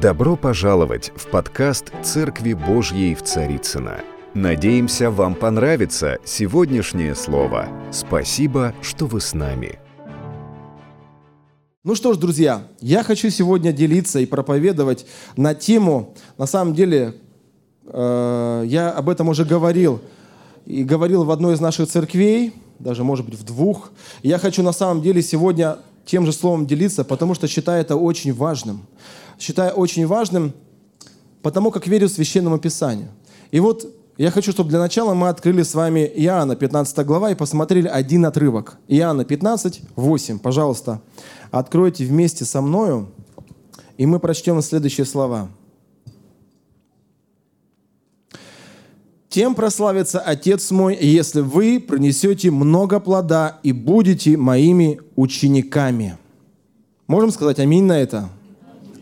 Добро пожаловать в подкаст «Церкви Божьей в Царицыно». Надеемся, вам понравится сегодняшнее слово. Спасибо, что вы с нами. Ну что ж, друзья, я хочу сегодня делиться и проповедовать на тему, на самом деле, э, я об этом уже говорил, и говорил в одной из наших церквей, даже, может быть, в двух. Я хочу на самом деле сегодня тем же словом делиться, потому что считаю это очень важным. Считаю очень важным, потому как верю Священному Писанию. И вот я хочу, чтобы для начала мы открыли с вами Иоанна, 15 глава, и посмотрели один отрывок. Иоанна 15, 8. Пожалуйста, откройте вместе со мною, и мы прочтем следующие слова. Тем прославится Отец мой, если вы принесете много плода и будете моими учениками. Можем сказать аминь на это?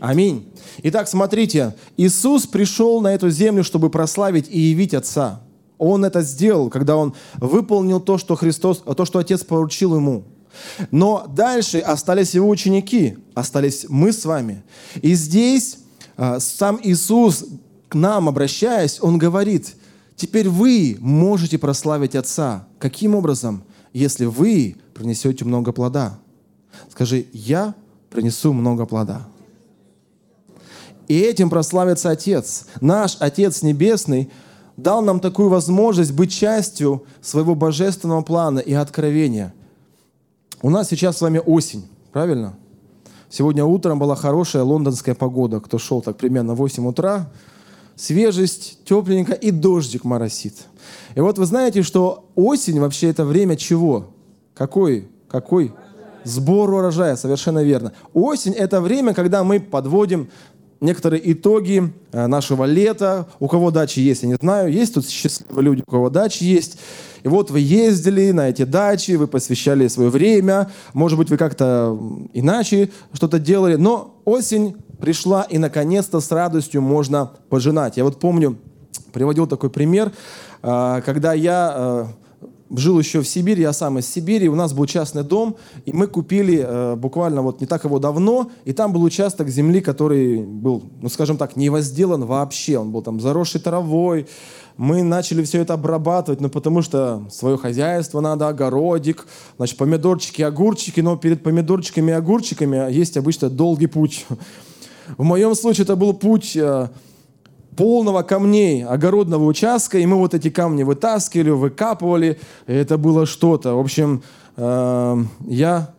Аминь. Итак, смотрите, Иисус пришел на эту землю, чтобы прославить и явить Отца. Он это сделал, когда Он выполнил то, что Христос, то, что Отец поручил Ему. Но дальше остались Его ученики, остались мы с вами. И здесь а, сам Иисус, к нам обращаясь, Он говорит – Теперь вы можете прославить Отца. Каким образом? Если вы принесете много плода. Скажи, я принесу много плода. И этим прославится Отец. Наш Отец Небесный дал нам такую возможность быть частью своего божественного плана и откровения. У нас сейчас с вами осень, правильно? Сегодня утром была хорошая лондонская погода. Кто шел так примерно в 8 утра, свежесть, тепленько и дождик моросит. И вот вы знаете, что осень вообще это время чего? Какой? Какой? Сбор урожая, совершенно верно. Осень – это время, когда мы подводим некоторые итоги э, нашего лета. У кого дачи есть, я не знаю. Есть тут счастливые люди, у кого дачи есть. И вот вы ездили на эти дачи, вы посвящали свое время. Может быть, вы как-то иначе что-то делали. Но осень пришла, и наконец-то с радостью можно пожинать. Я вот помню, приводил такой пример, а, когда я а, жил еще в Сибири, я сам из Сибири, у нас был частный дом, и мы купили а, буквально вот не так его давно, и там был участок земли, который был, ну скажем так, не возделан вообще, он был там заросший травой, мы начали все это обрабатывать, ну, потому что свое хозяйство надо, огородик, значит, помидорчики, огурчики, но перед помидорчиками и огурчиками есть обычно долгий путь. В моем случае это был путь э, полного камней огородного участка, и мы вот эти камни вытаскивали, выкапывали, это было что-то. В общем, э, я,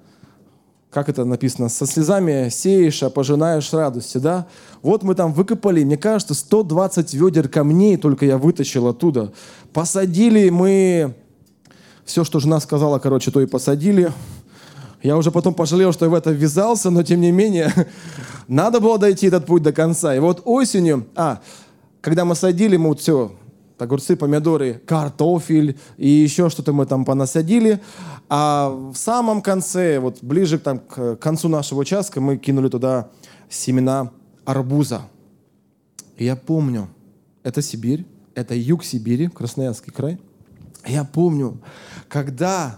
как это написано, со слезами сеешь, а пожинаешь радости, да? Вот мы там выкопали, мне кажется, 120 ведер камней только я вытащил оттуда. Посадили мы, все, что жена сказала, короче, то и посадили. Я уже потом пожалел, что я в это ввязался, но тем не менее, надо было дойти этот путь до конца. И вот осенью, а, когда мы садили, мы вот все, огурцы, помидоры, картофель и еще что-то мы там понасадили. А в самом конце, вот ближе там, к концу нашего участка, мы кинули туда семена арбуза. И я помню, это Сибирь, это юг Сибири, Красноярский край. Я помню, когда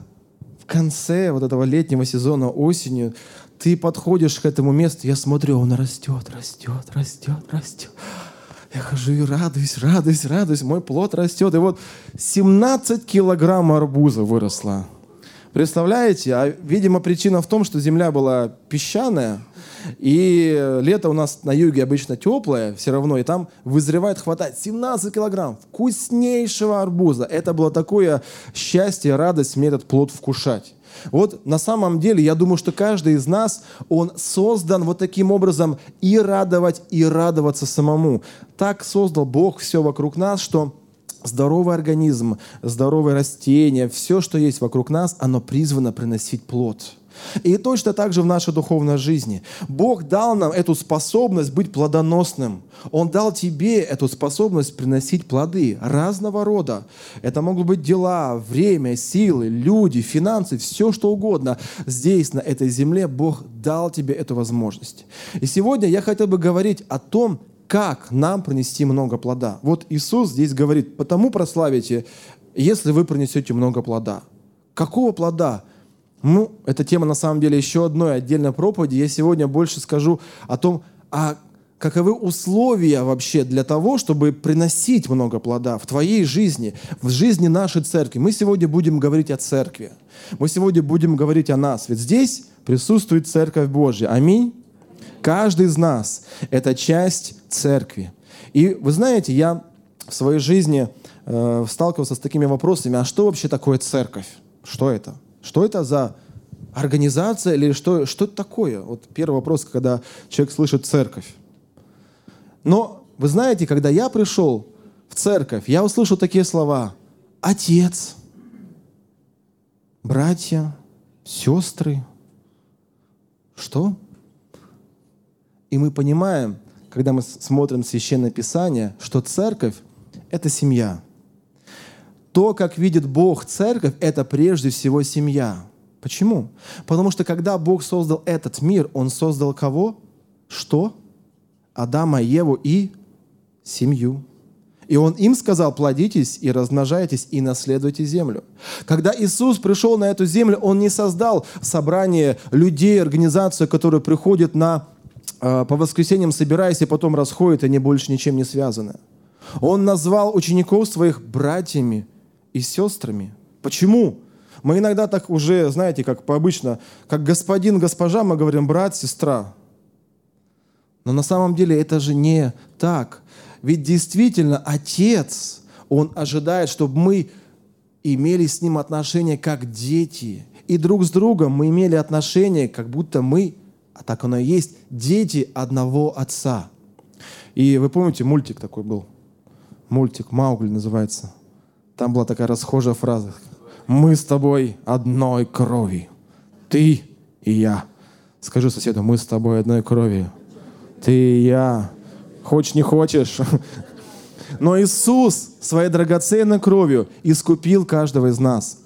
конце вот этого летнего сезона осенью ты подходишь к этому месту, я смотрю, он растет, растет, растет, растет. Я хожу и радуюсь, радуюсь, радуюсь, мой плод растет. И вот 17 килограмм арбуза выросло. Представляете? А, видимо, причина в том, что земля была песчаная, и лето у нас на юге обычно теплое все равно, и там вызревает, хватает 17 килограмм вкуснейшего арбуза. Это было такое счастье, радость мне этот плод вкушать. Вот на самом деле, я думаю, что каждый из нас, он создан вот таким образом и радовать, и радоваться самому. Так создал Бог все вокруг нас, что здоровый организм, здоровые растения, все, что есть вокруг нас, оно призвано приносить плод. И точно так же в нашей духовной жизни. Бог дал нам эту способность быть плодоносным. Он дал тебе эту способность приносить плоды разного рода. Это могут быть дела, время, силы, люди, финансы, все что угодно. Здесь, на этой земле, Бог дал тебе эту возможность. И сегодня я хотел бы говорить о том, как нам принести много плода. Вот Иисус здесь говорит, потому прославите, если вы принесете много плода. Какого плода? Ну, эта тема на самом деле еще одной отдельной проповеди. Я сегодня больше скажу о том, а каковы условия вообще для того, чтобы приносить много плода в твоей жизни, в жизни нашей церкви. Мы сегодня будем говорить о церкви. Мы сегодня будем говорить о нас. Ведь здесь присутствует Церковь Божья. Аминь. Каждый из нас – это часть церкви. И вы знаете, я в своей жизни э, сталкивался с такими вопросами, а что вообще такое церковь? Что это? Что это за организация или что, что это такое? Вот первый вопрос, когда человек слышит церковь. Но вы знаете, когда я пришел в церковь, я услышал такие слова. Отец, братья, сестры. Что? И мы понимаем, когда мы смотрим Священное Писание, что церковь – это семья. То, как видит Бог церковь, это прежде всего семья. Почему? Потому что когда Бог создал этот мир, Он создал кого? Что? Адама, Еву и семью. И Он им сказал, плодитесь и размножайтесь и наследуйте землю. Когда Иисус пришел на эту землю, Он не создал собрание людей, организацию, которая приходит на, э, по воскресеньям, собираясь и потом расходит, и они больше ничем не связаны. Он назвал учеников своих братьями и сестрами. Почему? Мы иногда так уже, знаете, как пообычно, как господин, госпожа, мы говорим брат, сестра. Но на самом деле это же не так. Ведь действительно Отец, Он ожидает, чтобы мы имели с Ним отношения как дети. И друг с другом мы имели отношения, как будто мы, а так оно и есть, дети одного Отца. И вы помните, мультик такой был. Мультик «Маугли» называется. Там была такая расхожая фраза. «Мы с тобой одной крови. Ты и я». Скажи соседу, мы с тобой одной крови. Ты и я. Хочешь, не хочешь. Но Иисус своей драгоценной кровью искупил каждого из нас.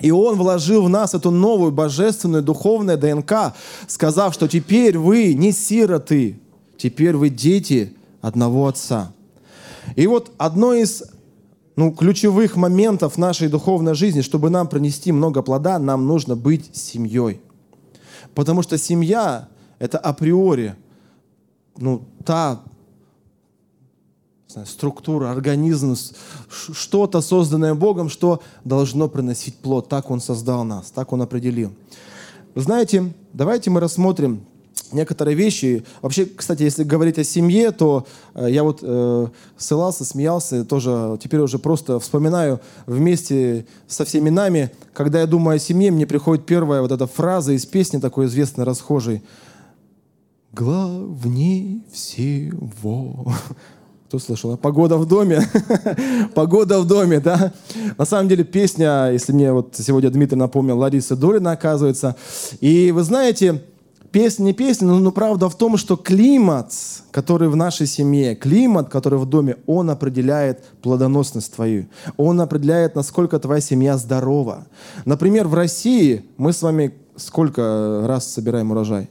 И Он вложил в нас эту новую божественную духовную ДНК, сказав, что теперь вы не сироты, теперь вы дети одного Отца. И вот одно из ну, ключевых моментов нашей духовной жизни, чтобы нам принести много плода, нам нужно быть семьей. Потому что семья – это априори ну, та знаю, структура, организм, что-то созданное Богом, что должно приносить плод. Так Он создал нас, так Он определил. Знаете, давайте мы рассмотрим некоторые вещи. Вообще, кстати, если говорить о семье, то э, я вот э, ссылался, смеялся, тоже теперь уже просто вспоминаю вместе со всеми нами, когда я думаю о семье, мне приходит первая вот эта фраза из песни такой известной, расхожей. Главней всего кто слышал? А? Погода в доме. Погода в доме, да? На самом деле песня, если мне вот сегодня Дмитрий напомнил, Лариса Долина, оказывается. И вы знаете, песня не песня, но, но правда в том, что климат, который в нашей семье, климат, который в доме, он определяет плодоносность твою. Он определяет, насколько твоя семья здорова. Например, в России мы с вами сколько раз собираем урожай?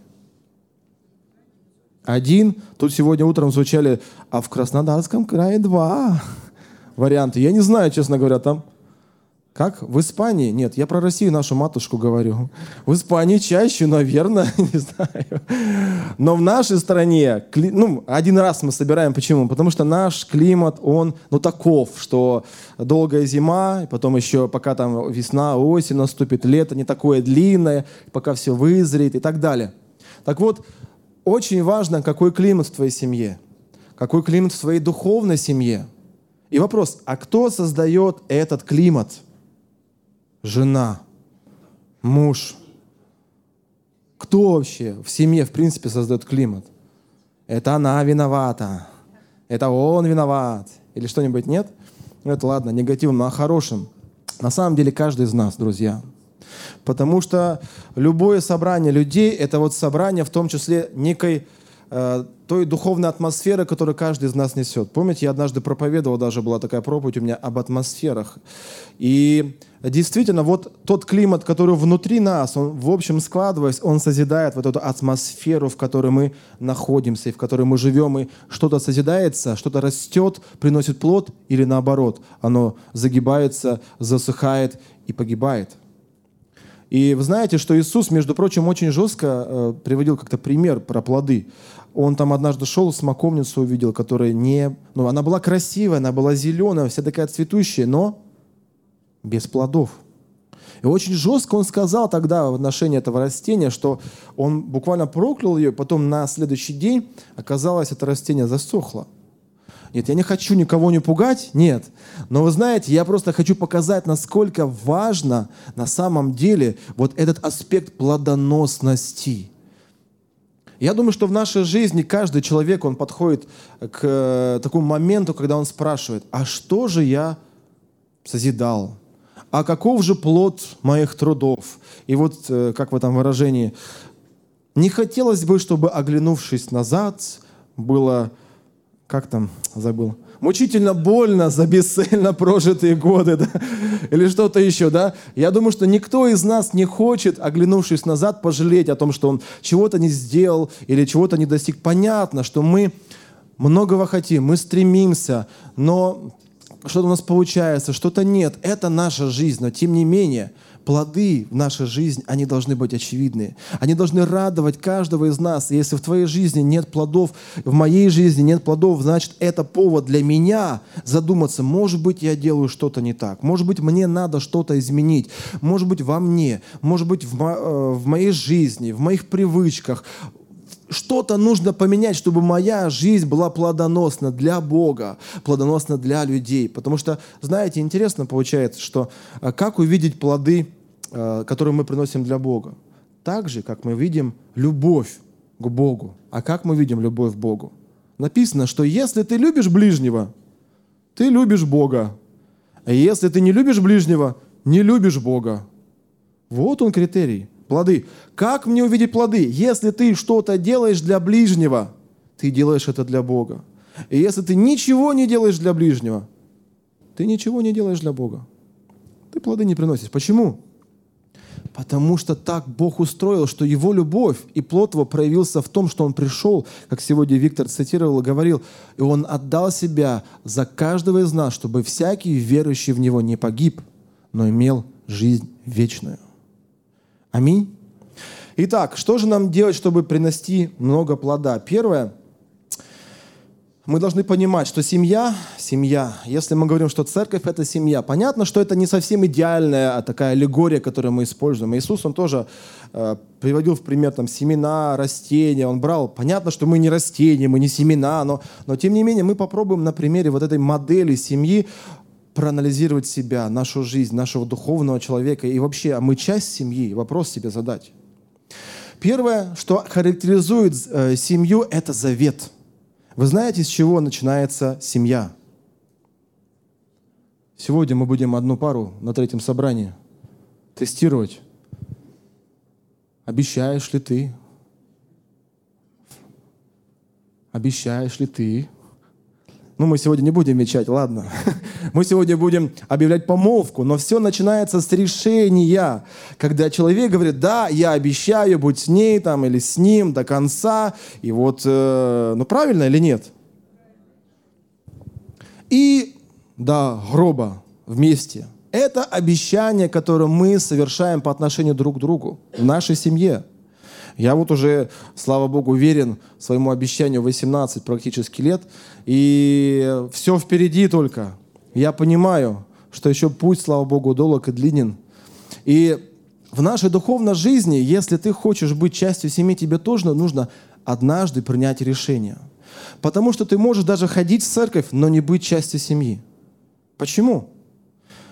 Один. Тут сегодня утром звучали, а в Краснодарском крае два варианта. Я не знаю, честно говоря, там. Как? В Испании? Нет, я про Россию, нашу матушку говорю. В Испании чаще, наверное, не знаю. Но в нашей стране, ну, один раз мы собираем. Почему? Потому что наш климат, он, ну, таков, что долгая зима, потом еще пока там весна, осень наступит, лето не такое длинное, пока все вызреет и так далее. Так вот, очень важно, какой климат в твоей семье, какой климат в твоей духовной семье. И вопрос, а кто создает этот климат? Жена, муж. Кто вообще в семье, в принципе, создает климат? Это она виновата. Это он виноват. Или что-нибудь нет? Это ладно, негативным, но о хорошем. На самом деле каждый из нас, друзья – Потому что любое собрание людей – это вот собрание в том числе некой той духовной атмосферы, которую каждый из нас несет. Помните, я однажды проповедовал, даже была такая проповедь у меня об атмосферах. И действительно, вот тот климат, который внутри нас, он в общем складываясь, он созидает вот эту атмосферу, в которой мы находимся, и в которой мы живем, и что-то созидается, что-то растет, приносит плод, или наоборот, оно загибается, засыхает и погибает. И вы знаете, что Иисус, между прочим, очень жестко э, приводил как-то пример про плоды. Он там однажды шел, смоковницу увидел, которая не... Ну, она была красивая, она была зеленая, вся такая цветущая, но без плодов. И очень жестко он сказал тогда в отношении этого растения, что он буквально проклял ее, потом на следующий день оказалось, это растение засохло. Нет, я не хочу никого не пугать, нет. Но вы знаете, я просто хочу показать, насколько важно на самом деле вот этот аспект плодоносности. Я думаю, что в нашей жизни каждый человек, он подходит к э, такому моменту, когда он спрашивает, а что же я созидал? А каков же плод моих трудов? И вот, э, как в этом выражении, не хотелось бы, чтобы, оглянувшись назад, было как там, забыл, мучительно больно за бесцельно прожитые годы, да? или что-то еще, да? Я думаю, что никто из нас не хочет, оглянувшись назад, пожалеть о том, что он чего-то не сделал или чего-то не достиг. Понятно, что мы многого хотим, мы стремимся, но что-то у нас получается, что-то нет. Это наша жизнь, но тем не менее – плоды в нашей жизни, они должны быть очевидны. Они должны радовать каждого из нас. И если в твоей жизни нет плодов, в моей жизни нет плодов, значит, это повод для меня задуматься, может быть, я делаю что-то не так, может быть, мне надо что-то изменить, может быть, во мне, может быть, в, мо- э, в моей жизни, в моих привычках, что-то нужно поменять, чтобы моя жизнь была плодоносна для Бога, плодоносна для людей. Потому что, знаете, интересно получается, что э, как увидеть плоды, э, которые мы приносим для Бога? Так же, как мы видим любовь к Богу. А как мы видим любовь к Богу? Написано, что если ты любишь ближнего, ты любишь Бога. А если ты не любишь ближнего, не любишь Бога. Вот он критерий плоды. Как мне увидеть плоды? Если ты что-то делаешь для ближнего, ты делаешь это для Бога. И если ты ничего не делаешь для ближнего, ты ничего не делаешь для Бога. Ты плоды не приносишь. Почему? Потому что так Бог устроил, что Его любовь и плод Его проявился в том, что Он пришел, как сегодня Виктор цитировал и говорил, и Он отдал себя за каждого из нас, чтобы всякий верующий в Него не погиб, но имел жизнь вечную. Аминь. Итак, что же нам делать, чтобы принести много плода? Первое, мы должны понимать, что семья, семья, если мы говорим, что церковь – это семья, понятно, что это не совсем идеальная а такая аллегория, которую мы используем. Иисус, Он тоже э, приводил в пример там, семена, растения, Он брал, понятно, что мы не растения, мы не семена, но, но тем не менее мы попробуем на примере вот этой модели семьи проанализировать себя, нашу жизнь, нашего духовного человека и вообще, а мы часть семьи, вопрос себе задать. Первое, что характеризует э, семью, это завет. Вы знаете, с чего начинается семья? Сегодня мы будем одну пару на третьем собрании тестировать. Обещаешь ли ты? Обещаешь ли ты? Ну, мы сегодня не будем мечать, ладно. Мы сегодня будем объявлять помолвку, но все начинается с решения, когда человек говорит, да, я обещаю быть с ней там или с ним до конца, и вот, э, ну правильно или нет? И до гроба вместе. Это обещание, которое мы совершаем по отношению друг к другу в нашей семье. Я вот уже, слава Богу, уверен своему обещанию 18 практически лет, и все впереди только. Я понимаю, что еще путь, слава Богу, долг и длинен. И в нашей духовной жизни, если ты хочешь быть частью семьи, тебе тоже нужно однажды принять решение. Потому что ты можешь даже ходить в церковь, но не быть частью семьи. Почему?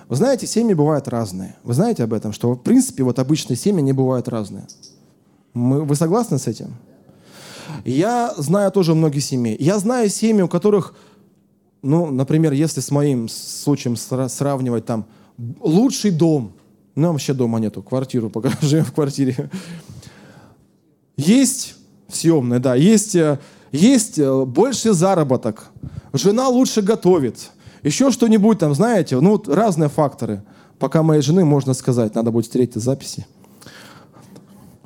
Вы знаете, семьи бывают разные. Вы знаете об этом, что в принципе вот обычные семьи не бывают разные. Мы, вы согласны с этим? Я знаю тоже многие семьи. Я знаю семьи, у которых, ну, например, если с моим случаем сравнивать там лучший дом, ну, вообще дома нету, квартиру пока живем в квартире. Есть съемная, да, есть, э, есть э, больше заработок, жена лучше готовит, еще что-нибудь там, знаете, ну, разные факторы. Пока моей жены, можно сказать, надо будет встретить записи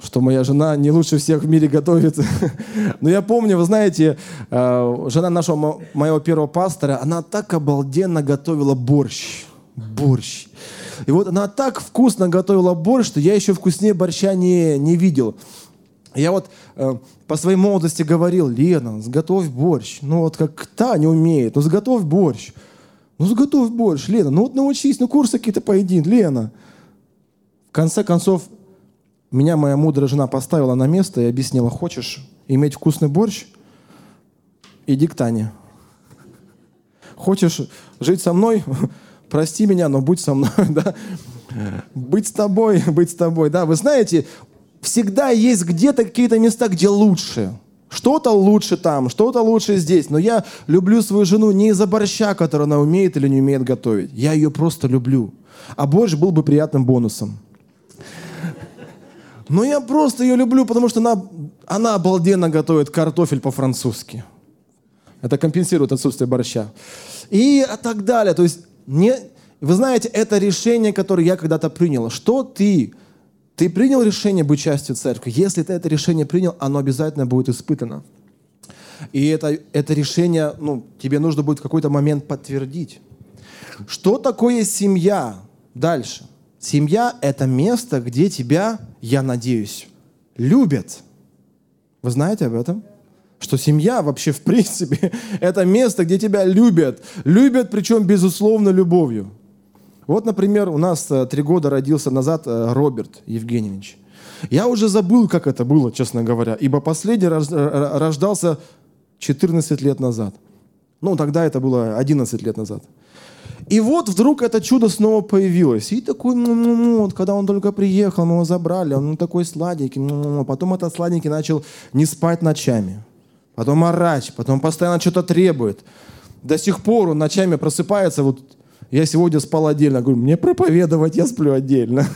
что моя жена не лучше всех в мире готовит. Но я помню, вы знаете, э, жена нашего моего первого пастора, она так обалденно готовила борщ. Борщ. И вот она так вкусно готовила борщ, что я еще вкуснее борща не, не видел. Я вот э, по своей молодости говорил, Лена, сготовь борщ. Ну вот как та не умеет, ну сготовь борщ. Ну сготовь борщ, Лена, ну вот научись, ну курсы какие-то пойди, Лена. В конце концов, меня моя мудрая жена поставила на место и объяснила, хочешь иметь вкусный борщ, иди к Тане. Хочешь жить со мной, прости меня, но будь со мной, да. Быть с тобой, быть с тобой, да. Вы знаете, всегда есть где-то какие-то места, где лучше. Что-то лучше там, что-то лучше здесь. Но я люблю свою жену не из-за борща, который она умеет или не умеет готовить. Я ее просто люблю. А борщ был бы приятным бонусом. Но я просто ее люблю, потому что она, она обалденно готовит картофель по-французски. Это компенсирует отсутствие борща. И так далее. То есть, не, вы знаете, это решение, которое я когда-то принял. Что ты ты принял решение быть частью церкви. Если ты это решение принял, оно обязательно будет испытано. И это, это решение, ну, тебе нужно будет в какой-то момент подтвердить. Что такое семья? Дальше. Семья – это место, где тебя, я надеюсь, любят. Вы знаете об этом? Что семья вообще в принципе – это место, где тебя любят. Любят, причем безусловно, любовью. Вот, например, у нас э, три года родился назад э, Роберт Евгеньевич. Я уже забыл, как это было, честно говоря, ибо последний э, рождался 14 лет назад. Ну, тогда это было 11 лет назад. И вот вдруг это чудо снова появилось. И такой, ну, ну, ну, вот, когда он только приехал, мы его забрали, он такой сладенький. Ну, ну, ну. Потом этот сладенький начал не спать ночами. Потом орать, потом постоянно что-то требует. До сих пор он ночами просыпается, вот я сегодня спал отдельно. Говорю, мне проповедовать, я сплю отдельно.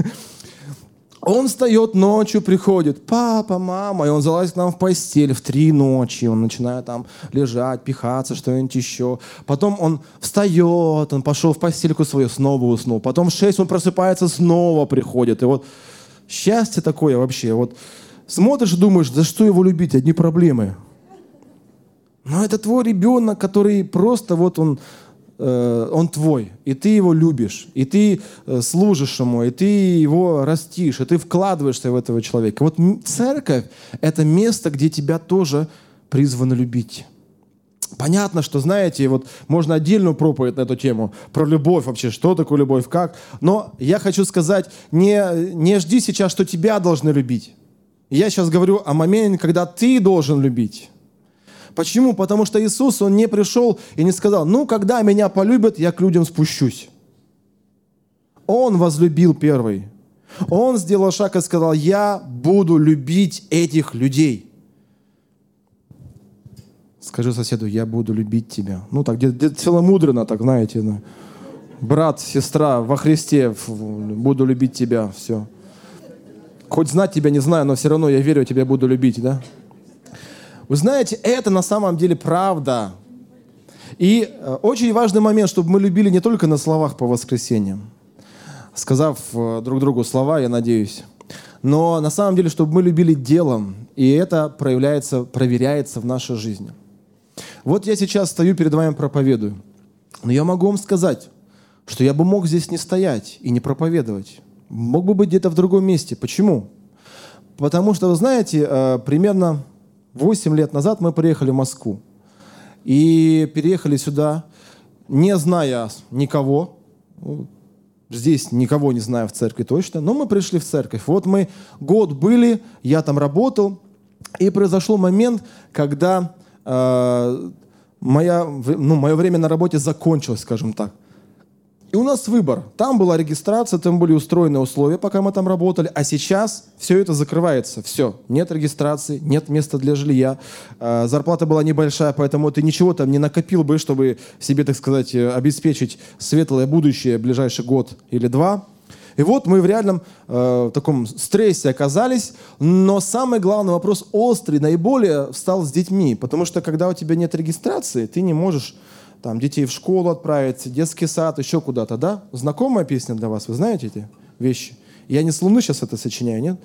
Он встает ночью, приходит, папа, мама, и он залазит к нам в постель в три ночи, он начинает там лежать, пихаться, что-нибудь еще. Потом он встает, он пошел в постельку свою, снова уснул. Потом в шесть он просыпается, снова приходит. И вот счастье такое вообще. Вот смотришь и думаешь, за что его любить, одни проблемы. Но это твой ребенок, который просто вот он он твой, и ты его любишь, и ты э, служишь ему, и ты его растишь, и ты вкладываешься в этого человека. Вот церковь — это место, где тебя тоже призвано любить. Понятно, что, знаете, вот можно отдельную проповедь на эту тему, про любовь вообще, что такое любовь, как. Но я хочу сказать, не, не жди сейчас, что тебя должны любить. Я сейчас говорю о моменте, когда ты должен любить. Почему? Потому что Иисус, Он не пришел и не сказал, ну, когда меня полюбят, я к людям спущусь. Он возлюбил первый. Он сделал шаг и сказал, я буду любить этих людей. Скажи соседу, я буду любить тебя. Ну, так где-то целомудренно, так знаете. Ну. Брат, сестра, во Христе буду любить тебя, все. Хоть знать тебя не знаю, но все равно я верю, тебя буду любить, да? Вы знаете, это на самом деле правда. И э, очень важный момент, чтобы мы любили не только на словах по воскресеньям, сказав э, друг другу слова, я надеюсь, но на самом деле, чтобы мы любили делом, и это проявляется, проверяется в нашей жизни. Вот я сейчас стою перед вами проповедую, но я могу вам сказать, что я бы мог здесь не стоять и не проповедовать. Мог бы быть где-то в другом месте. Почему? Потому что, вы знаете, э, примерно 8 лет назад мы приехали в Москву. И переехали сюда, не зная никого. Ну, здесь никого не знаю в церкви точно, но мы пришли в церковь. Вот мы год были, я там работал, и произошел момент, когда э, моя, ну, мое время на работе закончилось, скажем так. И у нас выбор. Там была регистрация, там были устроены условия, пока мы там работали. А сейчас все это закрывается. Все. Нет регистрации, нет места для жилья. А, зарплата была небольшая, поэтому ты ничего там не накопил бы, чтобы себе, так сказать, э, обеспечить светлое будущее ближайший год или два. И вот мы в реальном э, таком стрессе оказались, но самый главный вопрос острый, наиболее встал с детьми, потому что когда у тебя нет регистрации, ты не можешь там, детей в школу отправить, детский сад, еще куда-то, да? Знакомая песня для вас, вы знаете эти вещи? Я не с Луны сейчас это сочиняю, нет?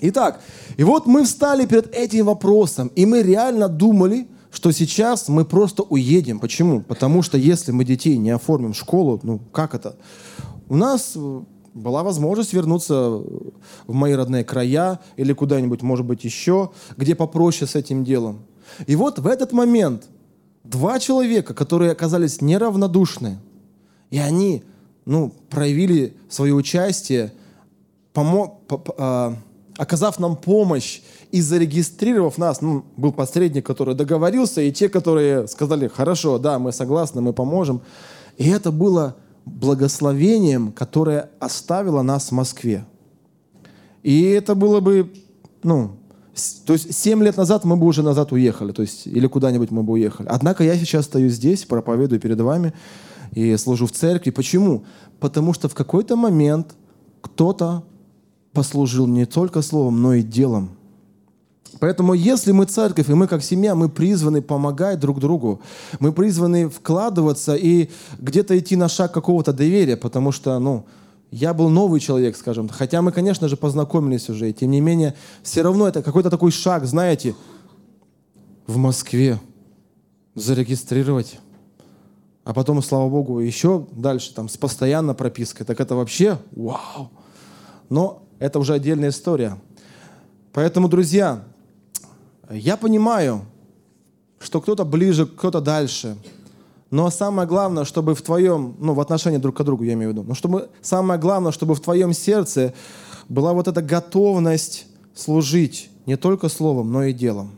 Итак, и вот мы встали перед этим вопросом, и мы реально думали, что сейчас мы просто уедем. Почему? Потому что если мы детей не оформим в школу, ну как это? У нас была возможность вернуться в мои родные края или куда-нибудь, может быть, еще, где попроще с этим делом. И вот в этот момент два человека, которые оказались неравнодушны, и они ну, проявили свое участие, помо- по- по- а, оказав нам помощь и зарегистрировав нас, ну, был посредник, который договорился, и те, которые сказали, хорошо, да, мы согласны, мы поможем. И это было благословением, которое оставило нас в Москве. И это было бы, ну, то есть 7 лет назад мы бы уже назад уехали, то есть или куда-нибудь мы бы уехали. Однако я сейчас стою здесь, проповедую перед вами и служу в церкви. Почему? Потому что в какой-то момент кто-то послужил не только словом, но и делом. Поэтому если мы церковь, и мы как семья, мы призваны помогать друг другу, мы призваны вкладываться и где-то идти на шаг какого-то доверия, потому что, ну, я был новый человек, скажем. Хотя мы, конечно же, познакомились уже. И тем не менее, все равно это какой-то такой шаг, знаете, в Москве зарегистрировать. А потом, слава богу, еще дальше, там, с постоянной пропиской. Так это вообще вау. Но это уже отдельная история. Поэтому, друзья, я понимаю, что кто-то ближе, кто-то дальше. Но самое главное, чтобы в твоем, ну, в отношении друг к другу, я имею в виду, но чтобы, самое главное, чтобы в твоем сердце была вот эта готовность служить не только словом, но и делом.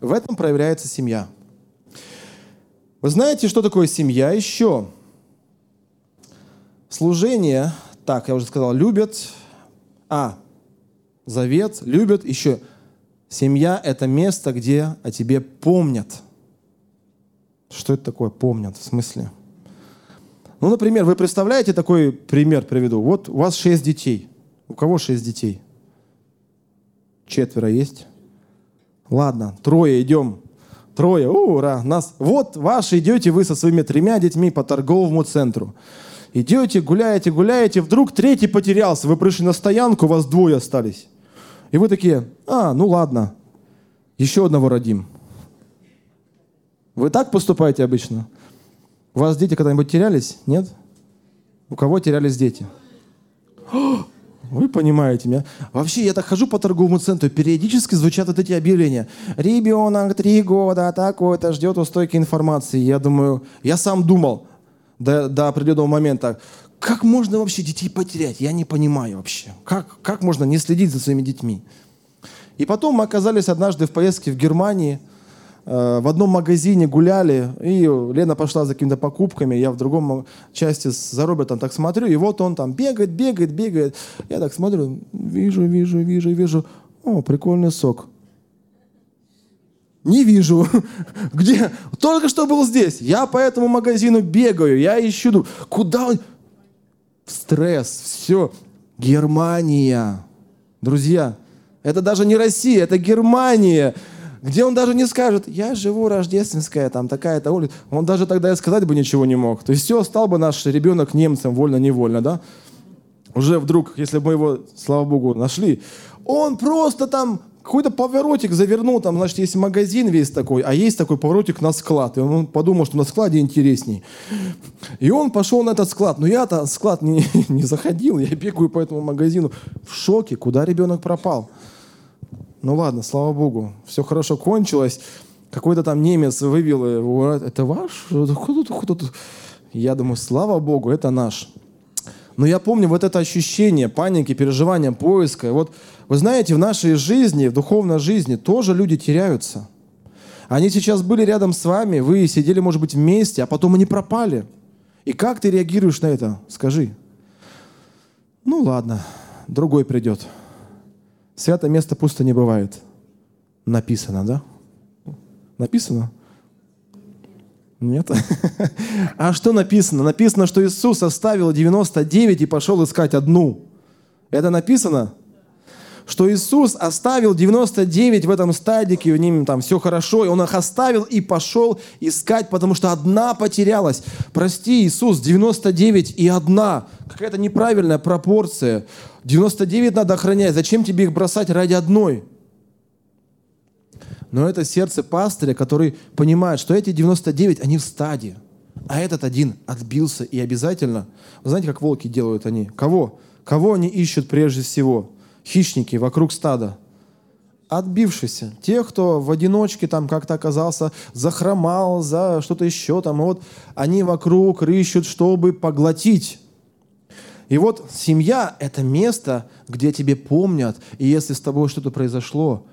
В этом проявляется семья. Вы знаете, что такое семья еще? Служение, так, я уже сказал, любят, а, завет, любят еще – Семья – это место, где о тебе помнят. Что это такое помнят? В смысле? Ну, например, вы представляете такой пример приведу. Вот у вас шесть детей. У кого шесть детей? Четверо есть? Ладно, трое идем. Трое, ура, нас. Вот ваши идете вы со своими тремя детьми по торговому центру. Идете, гуляете, гуляете, вдруг третий потерялся. Вы пришли на стоянку, у вас двое остались. И вы такие, а, ну ладно, еще одного родим. Вы так поступаете обычно? У вас дети когда-нибудь терялись? Нет? У кого терялись дети? Вы понимаете меня. Вообще, я так хожу по торговому центру, периодически звучат вот эти объявления. Ребенок, три года, такой-то, ждет у стойки информации. Я думаю, я сам думал до, до определенного момента, как можно вообще детей потерять? Я не понимаю вообще. Как, как можно не следить за своими детьми? И потом мы оказались однажды в поездке в Германии, в одном магазине гуляли, и Лена пошла за какими-то покупками, я в другом части за Робертом так смотрю, и вот он там бегает, бегает, бегает. Я так смотрю, вижу, вижу, вижу, вижу. О, прикольный сок. Не вижу. Где? Только что был здесь. Я по этому магазину бегаю, я ищу. Куда он? Стресс, все. Германия. Друзья, это даже не Россия, это Германия, где он даже не скажет, я живу рождественская, там такая-то улица. Он даже тогда и сказать бы ничего не мог. То есть все, стал бы наш ребенок немцем, вольно-невольно, да? Уже вдруг, если бы мы его, слава богу, нашли, он просто там какой-то поворотик завернул, там, значит, есть магазин весь такой, а есть такой поворотик на склад. И он подумал, что на складе интересней. И он пошел на этот склад. Но я-то склад не, не заходил, я бегаю по этому магазину в шоке, куда ребенок пропал. Ну ладно, слава богу, все хорошо кончилось. Какой-то там немец вывел его, это ваш? Я думаю, слава богу, это наш. Но я помню вот это ощущение паники, переживания, поиска. Вот вы знаете, в нашей жизни, в духовной жизни тоже люди теряются. Они сейчас были рядом с вами, вы сидели, может быть, вместе, а потом они пропали. И как ты реагируешь на это? Скажи. Ну ладно, другой придет. Святое место пусто не бывает. Написано, да? Написано? Нет? А что написано? Написано, что Иисус оставил 99 и пошел искать одну. Это написано? Что Иисус оставил 99 в этом стадике, в ним там все хорошо, и Он их оставил и пошел искать, потому что одна потерялась. Прости, Иисус, 99 и одна. Какая-то неправильная пропорция. 99 надо охранять. Зачем тебе их бросать ради одной? Но это сердце пастыря, который понимает, что эти 99, они в стадии. А этот один отбился и обязательно, вы знаете, как волки делают они? Кого? Кого они ищут прежде всего? Хищники вокруг стада. Отбившиеся. Тех, кто в одиночке там как-то оказался, захромал за что-то еще там. Вот они вокруг рыщут, чтобы поглотить. И вот семья – это место, где тебе помнят, и если с тобой что-то произошло,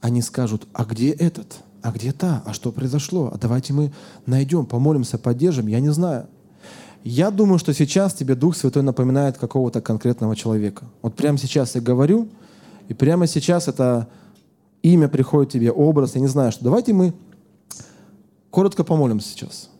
они скажут, а где этот? А где та? А что произошло? А давайте мы найдем, помолимся, поддержим. Я не знаю. Я думаю, что сейчас тебе Дух Святой напоминает какого-то конкретного человека. Вот прямо сейчас я говорю, и прямо сейчас это имя приходит тебе, образ, я не знаю, что. Давайте мы коротко помолимся сейчас.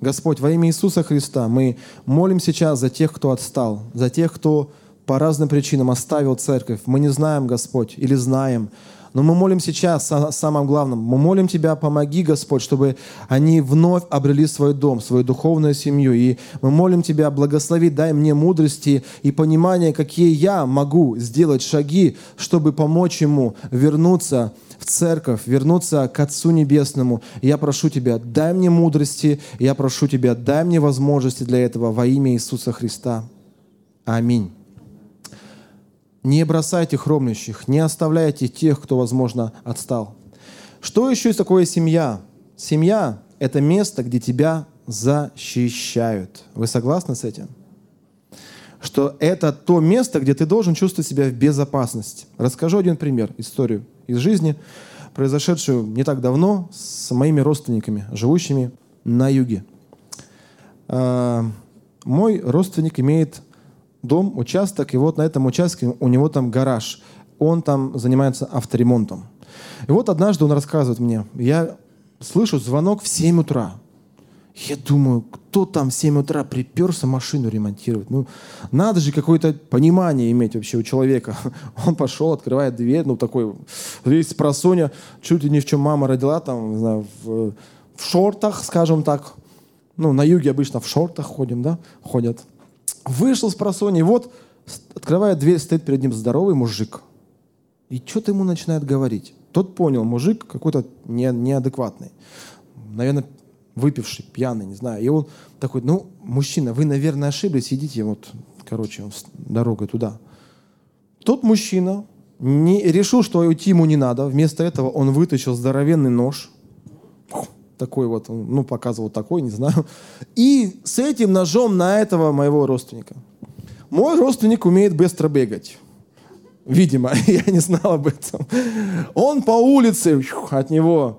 Господь, во имя Иисуса Христа мы молим сейчас за тех, кто отстал, за тех, кто по разным причинам оставил церковь. Мы не знаем, Господь, или знаем, но мы молим сейчас о самом главном. Мы молим Тебя, помоги, Господь, чтобы они вновь обрели свой дом, свою духовную семью. И мы молим Тебя, благослови, дай мне мудрости и понимание, какие я могу сделать шаги, чтобы помочь ему вернуться в церковь, вернуться к Отцу Небесному. я прошу Тебя, дай мне мудрости, я прошу Тебя, дай мне возможности для этого во имя Иисуса Христа. Аминь. Не бросайте хромлящих, не оставляйте тех, кто, возможно, отстал. Что еще есть такое семья? Семья – это место, где тебя защищают. Вы согласны с этим? Что это то место, где ты должен чувствовать себя в безопасности. Расскажу один пример, историю из жизни, произошедшую не так давно с моими родственниками, живущими на юге. А, мой родственник имеет дом, участок, и вот на этом участке у него там гараж. Он там занимается авторемонтом. И вот однажды он рассказывает мне, я слышу звонок в 7 утра. Я думаю, кто там в 7 утра приперся машину ремонтировать? Ну, надо же какое-то понимание иметь вообще у человека. Он пошел, открывает дверь, ну, такой весь просоня, чуть ли не в чем мама родила, там, не знаю, в, в шортах, скажем так. Ну, на юге обычно в шортах ходим, да, ходят. Вышел с просони, вот открывает дверь, стоит перед ним здоровый мужик. И что-то ему начинает говорить. Тот понял, мужик какой-то не, неадекватный. Наверное, выпивший, пьяный, не знаю. И он такой, ну, мужчина, вы, наверное, ошиблись, идите вот, короче, дорогой туда. Тот мужчина не, решил, что уйти ему не надо. Вместо этого он вытащил здоровенный нож, такой вот, ну, показывал такой, не знаю. И с этим ножом на этого моего родственника. Мой родственник умеет быстро бегать. Видимо, я не знал об этом. Он по улице от него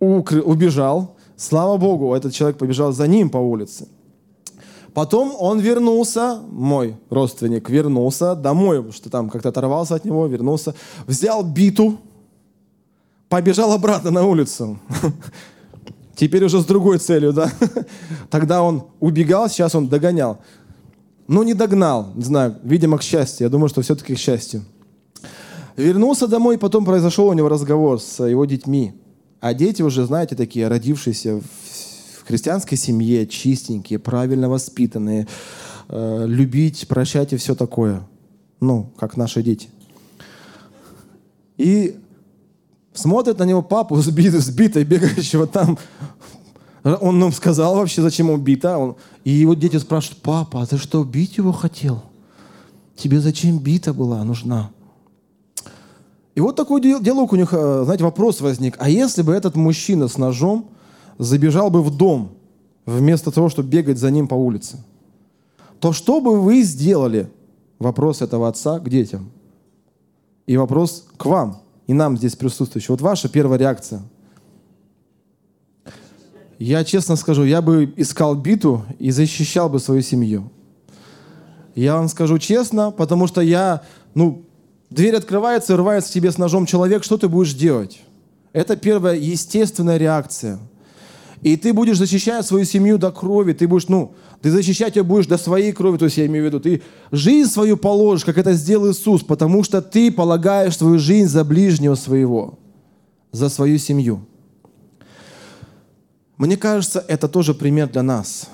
убежал. Слава Богу, этот человек побежал за ним по улице. Потом он вернулся, мой родственник вернулся домой, что там как-то оторвался от него, вернулся, взял биту, побежал обратно на улицу. Теперь уже с другой целью, да? Тогда он убегал, сейчас он догонял. Но не догнал, не знаю, видимо, к счастью. Я думаю, что все-таки к счастью. Вернулся домой, потом произошел у него разговор с его детьми. А дети уже, знаете, такие, родившиеся в христианской семье, чистенькие, правильно воспитанные, э, любить, прощать и все такое. Ну, как наши дети. И Смотрит на него папу сбитый, сбитый, бегающего там. Он нам сказал вообще, зачем он бит, а? Он... И его дети спрашивают, папа, а ты что, бить его хотел? Тебе зачем бита была нужна? И вот такой диалог у них, э, знаете, вопрос возник. А если бы этот мужчина с ножом забежал бы в дом, вместо того, чтобы бегать за ним по улице, то что бы вы сделали? Вопрос этого отца к детям. И вопрос к вам и нам здесь присутствующим. Вот ваша первая реакция. Я честно скажу, я бы искал биту и защищал бы свою семью. Я вам скажу честно, потому что я, ну, дверь открывается, рвается к тебе с ножом человек, что ты будешь делать? Это первая естественная реакция – и ты будешь защищать свою семью до крови, ты будешь, ну, ты защищать ее будешь до своей крови, то есть я имею в виду, ты жизнь свою положишь, как это сделал Иисус, потому что ты полагаешь свою жизнь за ближнего своего, за свою семью. Мне кажется, это тоже пример для нас.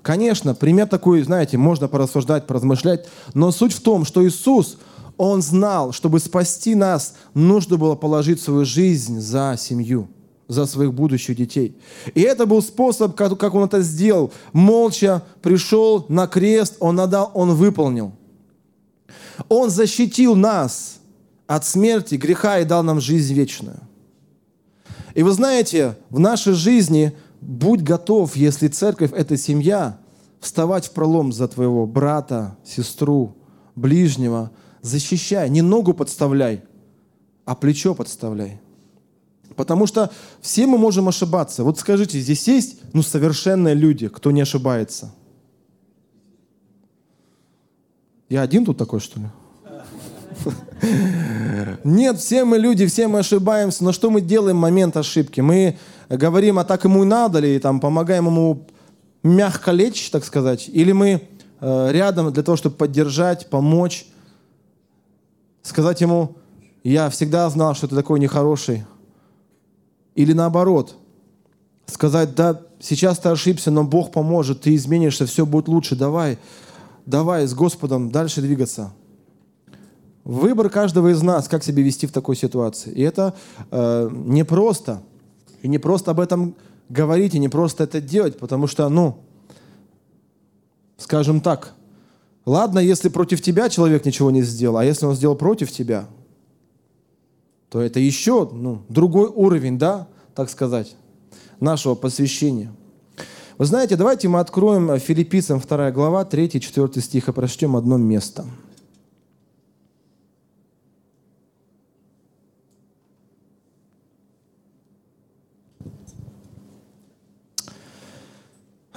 Конечно, пример такой, знаете, можно порассуждать, поразмышлять, но суть в том, что Иисус, Он знал, чтобы спасти нас, нужно было положить свою жизнь за семью – за своих будущих детей. И это был способ, как, как он это сделал. Молча пришел на крест, он отдал, он выполнил. Он защитил нас от смерти, греха и дал нам жизнь вечную. И вы знаете, в нашей жизни будь готов, если церковь – это семья, вставать в пролом за твоего брата, сестру, ближнего. Защищай, не ногу подставляй, а плечо подставляй. Потому что все мы можем ошибаться. Вот скажите, здесь есть ну, совершенные люди, кто не ошибается? Я один тут такой, что ли? Нет, все мы люди, все мы ошибаемся, но что мы делаем в момент ошибки? Мы говорим, а так ему и надо ли, там, помогаем ему мягко лечь, так сказать, или мы э, рядом для того, чтобы поддержать, помочь, сказать ему, я всегда знал, что ты такой нехороший. Или наоборот, сказать, да, сейчас ты ошибся, но Бог поможет, ты изменишься, все будет лучше, давай, давай с Господом дальше двигаться. Выбор каждого из нас, как себя вести в такой ситуации. И это э, непросто. И не просто об этом говорить, и не просто это делать, потому что, ну, скажем так, ладно, если против тебя человек ничего не сделал, а если он сделал против тебя, то это еще ну, другой уровень, да, так сказать, нашего посвящения. Вы знаете, давайте мы откроем Филиппийцам 2 глава, 3-4 стих и прочтем одно место –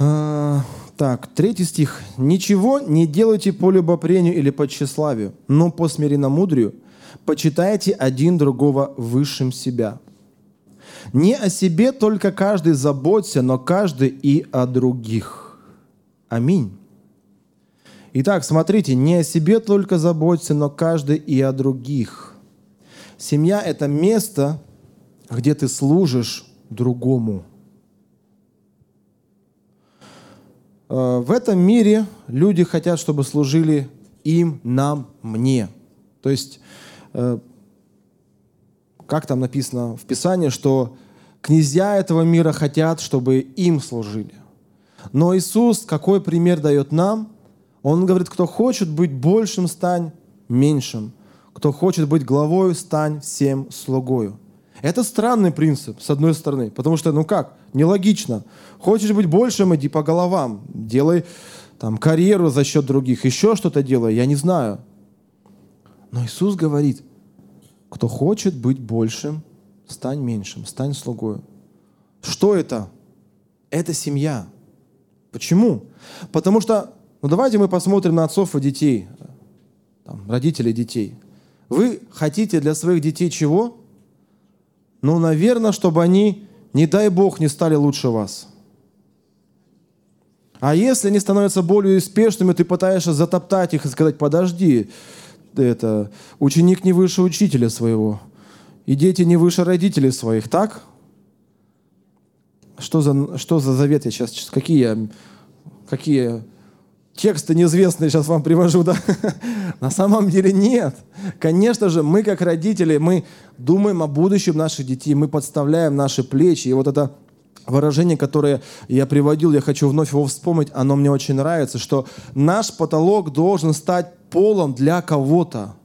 А, так, третий стих. «Ничего не делайте по любопрению или по тщеславию, но по смиренномудрию почитайте один другого высшим себя. Не о себе только каждый заботься, но каждый и о других». Аминь. Итак, смотрите, не о себе только заботься, но каждый и о других. Семья – это место, где ты служишь другому – Э, в этом мире люди хотят, чтобы служили им, нам, мне. То есть, как там написано в Писании, что князья этого мира хотят, чтобы им служили. Но Иисус какой пример дает нам? Он говорит, кто хочет быть большим, стань меньшим. Кто хочет быть главой, стань всем слугою. Это странный принцип, с одной стороны, потому что, ну как, нелогично. Хочешь быть большим, иди по головам, делай там карьеру за счет других, еще что-то делай, я не знаю. Но Иисус говорит, кто хочет быть большим, стань меньшим, стань слугой. Что это? Это семья. Почему? Потому что, ну давайте мы посмотрим на отцов и детей, там, родителей детей. Вы хотите для своих детей чего? Ну, наверное, чтобы они не дай Бог, не стали лучше вас. А если они становятся более успешными, ты пытаешься затоптать их и сказать, подожди, это, ученик не выше учителя своего, и дети не выше родителей своих, так? Что за, что за завет я сейчас, какие, какие тексты неизвестные сейчас вам привожу, да? На самом деле нет. Конечно же, мы как родители, мы думаем о будущем наших детей, мы подставляем наши плечи. И вот это выражение, которое я приводил, я хочу вновь его вспомнить, оно мне очень нравится, что наш потолок должен стать полом для кого-то.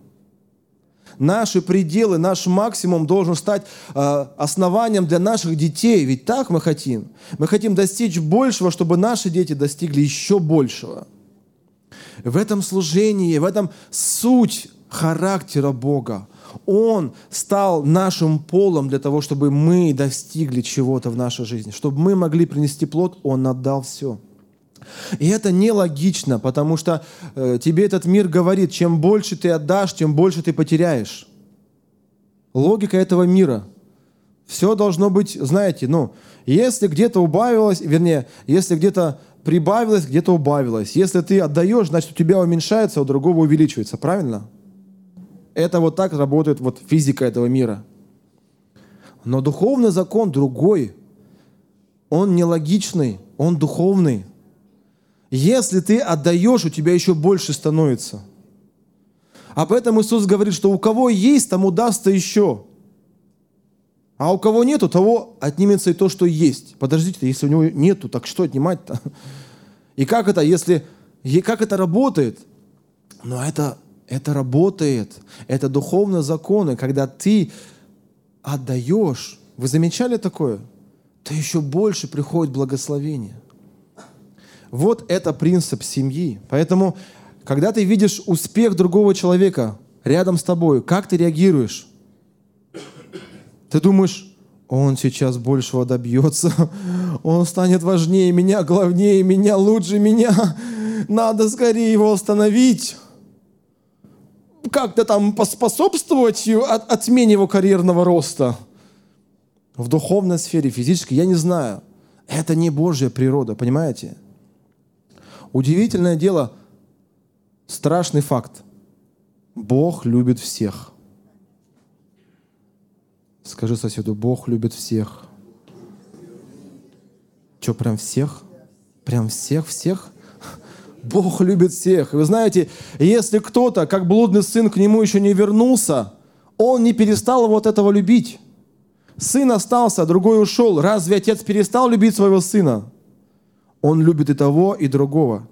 Наши пределы, наш максимум должен стать э, основанием для наших детей. Ведь так мы хотим. Мы хотим достичь большего, чтобы наши дети достигли еще большего. В этом служении, в этом суть характера Бога. Он стал нашим полом для того, чтобы мы достигли чего-то в нашей жизни. Чтобы мы могли принести плод, Он отдал все. И это нелогично, потому что э, тебе этот мир говорит, чем больше ты отдашь, тем больше ты потеряешь. Логика этого мира. Все должно быть, знаете, ну, если где-то убавилось, вернее, если где-то прибавилось, где-то убавилось. Если ты отдаешь, значит, у тебя уменьшается, а у другого увеличивается. Правильно? Это вот так работает вот физика этого мира. Но духовный закон другой. Он нелогичный, он духовный. Если ты отдаешь, у тебя еще больше становится. Об этом Иисус говорит, что у кого есть, тому дастся еще. А у кого нету, того отнимется и то, что есть. Подождите, если у него нету, так что отнимать-то? И как это, если, как это работает? Но это, это работает. Это духовные законы, когда ты отдаешь. Вы замечали такое? То еще больше приходит благословение. Вот это принцип семьи. Поэтому, когда ты видишь успех другого человека рядом с тобой, как ты реагируешь? Ты думаешь, он сейчас большего добьется, он станет важнее меня, главнее меня, лучше меня. Надо скорее его остановить. Как-то там поспособствовать от, отмене его карьерного роста. В духовной сфере, физической, я не знаю. Это не Божья природа, понимаете? Удивительное дело, страшный факт. Бог любит всех – Скажи соседу, Бог любит всех. Что, прям всех? Прям всех-всех? Бог любит всех. вы знаете, если кто-то, как блудный сын, к нему еще не вернулся, он не перестал вот этого любить. Сын остался, другой ушел. Разве отец перестал любить своего сына? Он любит и того, и другого.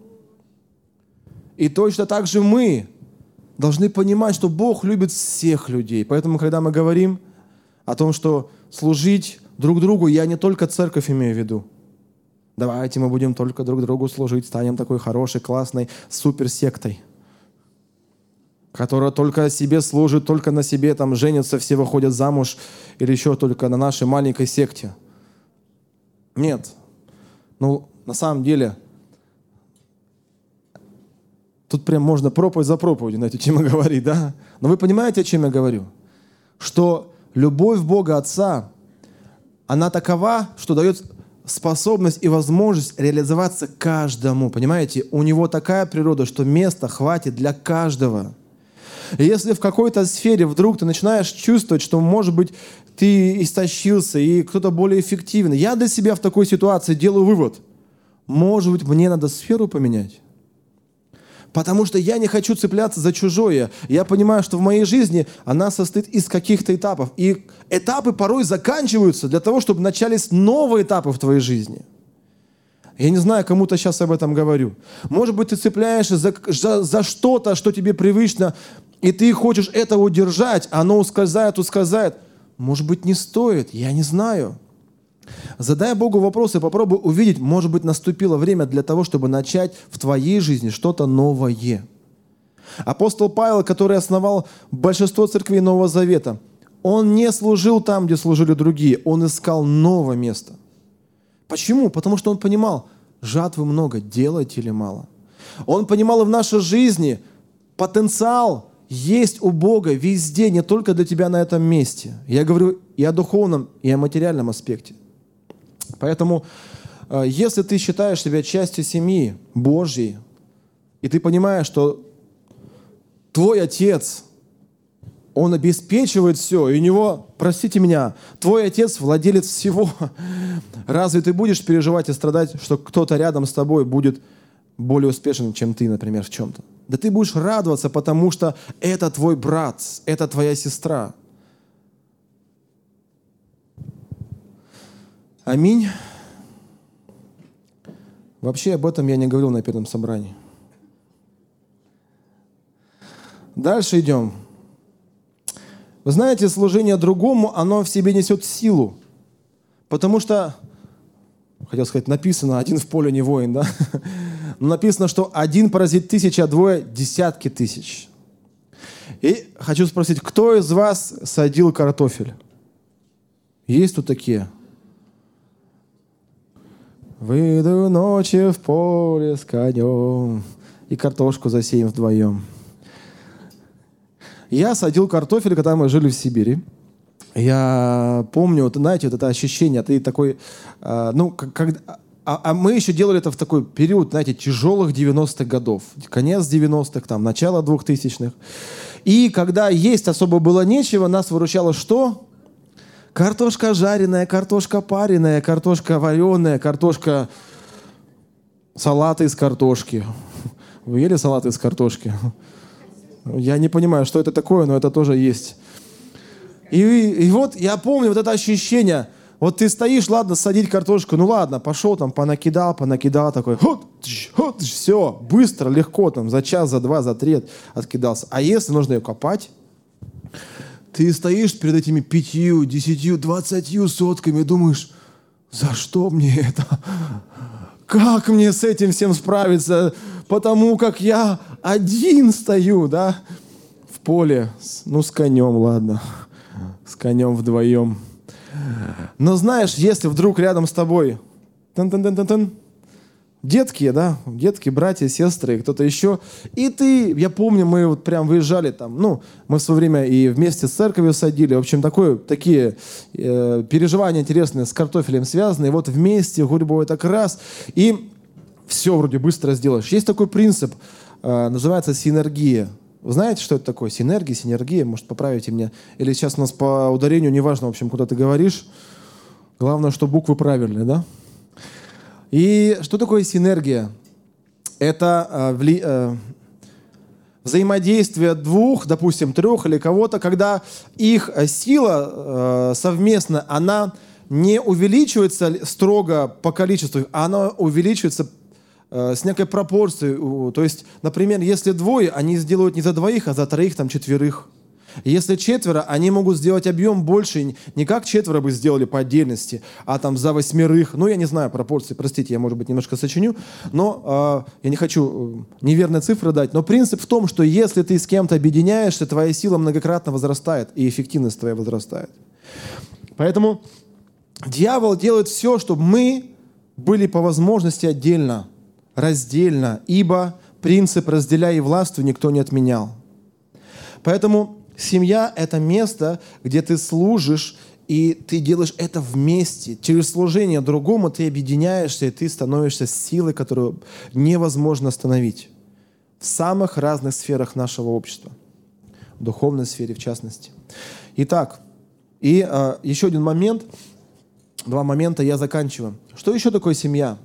И точно так же мы должны понимать, что Бог любит всех людей. Поэтому, когда мы говорим – о том, что служить друг другу, я не только церковь имею в виду. Давайте мы будем только друг другу служить, станем такой хорошей, классной суперсектой, которая только себе служит, только на себе там женятся, все выходят замуж или еще только на нашей маленькой секте. Нет. Ну, на самом деле, тут прям можно проповедь за проповедью на эту тему говорить, да? Но вы понимаете, о чем я говорю? Что любовь Бога Отца, она такова, что дает способность и возможность реализоваться каждому. Понимаете, у него такая природа, что места хватит для каждого. И если в какой-то сфере вдруг ты начинаешь чувствовать, что, может быть, ты истощился, и кто-то более эффективный, я для себя в такой ситуации делаю вывод. Может быть, мне надо сферу поменять? Потому что я не хочу цепляться за чужое. Я понимаю, что в моей жизни она состоит из каких-то этапов. И этапы порой заканчиваются для того, чтобы начались новые этапы в твоей жизни. Я не знаю, кому-то сейчас об этом говорю. Может быть, ты цепляешься за, за, за что-то, что тебе привычно, и ты хочешь это удержать, оно ускользает, ускользает. Может быть, не стоит, я не знаю. Задай Богу вопрос и попробуй увидеть, может быть, наступило время для того, чтобы начать в твоей жизни что-то новое. Апостол Павел, который основал большинство церквей Нового Завета, он не служил там, где служили другие, он искал новое место. Почему? Потому что он понимал, жатвы много, делать или мало. Он понимал и в нашей жизни потенциал есть у Бога везде, не только для тебя на этом месте. Я говорю и о духовном, и о материальном аспекте. Поэтому, э, если ты считаешь себя частью семьи Божьей, и ты понимаешь, что твой отец, он обеспечивает все, и у него, простите меня, твой отец владелец всего. Разве ты будешь переживать и страдать, что кто-то рядом с тобой будет более успешен, чем ты, например, в чем-то? Да ты будешь радоваться, потому что это твой брат, это твоя сестра – Аминь. Вообще об этом я не говорил на первом собрании. Дальше идем. Вы знаете, служение другому, оно в себе несет силу. Потому что, хотел сказать, написано, один в поле не воин, да? Но написано, что один поразит тысячи, а двое – десятки тысяч. И хочу спросить, кто из вас садил картофель? Есть тут такие? Выйду ночью в поле с конем и картошку засеем вдвоем. Я садил картофель, когда мы жили в Сибири. Я помню, вот, знаете, вот это ощущение, ты такой, э, ну, как, как, а, а мы еще делали это в такой период, знаете, тяжелых 90-х годов. Конец 90-х, там, начало 2000-х. И когда есть особо было нечего, нас выручало что? Картошка жареная, картошка пареная, картошка вареная, картошка... Салаты из картошки. Вы ели салаты из картошки? Я не понимаю, что это такое, но это тоже есть. И, и вот я помню вот это ощущение. Вот ты стоишь, ладно, садить картошку, ну ладно, пошел там, понакидал, понакидал, такой, хот, хот, все, быстро, легко, там, за час, за два, за три откидался. А если нужно ее копать, ты стоишь перед этими пятью, десятью, двадцатью сотками и думаешь, за что мне это? Как мне с этим всем справиться? Потому как я один стою, да, в поле, ну, с конем, ладно, с конем вдвоем. Но знаешь, если вдруг рядом с тобой тан -тан -тан -тан -тан, детки, да, детки, братья, сестры, кто-то еще. И ты, я помню, мы вот прям выезжали там, ну, мы в свое время и вместе с церковью садили. В общем, такое, такие э, переживания интересные с картофелем связаны. И вот вместе, гурьбой так раз. И все вроде быстро сделаешь. Есть такой принцип, э, называется синергия. Вы знаете, что это такое? Синергия, синергия, может, поправите меня. Или сейчас у нас по ударению, неважно, в общем, куда ты говоришь. Главное, что буквы правильные, да? И что такое синергия? Это э, вли, э, взаимодействие двух, допустим, трех или кого-то, когда их сила э, совместно, она не увеличивается строго по количеству, а она увеличивается э, с некой пропорцией. То есть, например, если двое, они сделают не за двоих, а за троих, там, четверых. Если четверо, они могут сделать объем больше, не как четверо бы сделали по отдельности, а там за восьмерых. Ну, я не знаю пропорции, простите, я, может быть, немножко сочиню, но э, я не хочу э, неверные цифры дать. Но принцип в том, что если ты с кем-то объединяешься, твоя сила многократно возрастает, и эффективность твоя возрастает. Поэтому дьявол делает все, чтобы мы были по возможности отдельно, раздельно, ибо принцип «разделяй и властвуй» никто не отменял. Поэтому Семья — это место, где ты служишь, и ты делаешь это вместе. Через служение другому ты объединяешься, и ты становишься силой, которую невозможно остановить. В самых разных сферах нашего общества. В духовной сфере, в частности. Итак, и э, еще один момент, два момента, я заканчиваю. Что еще такое семья?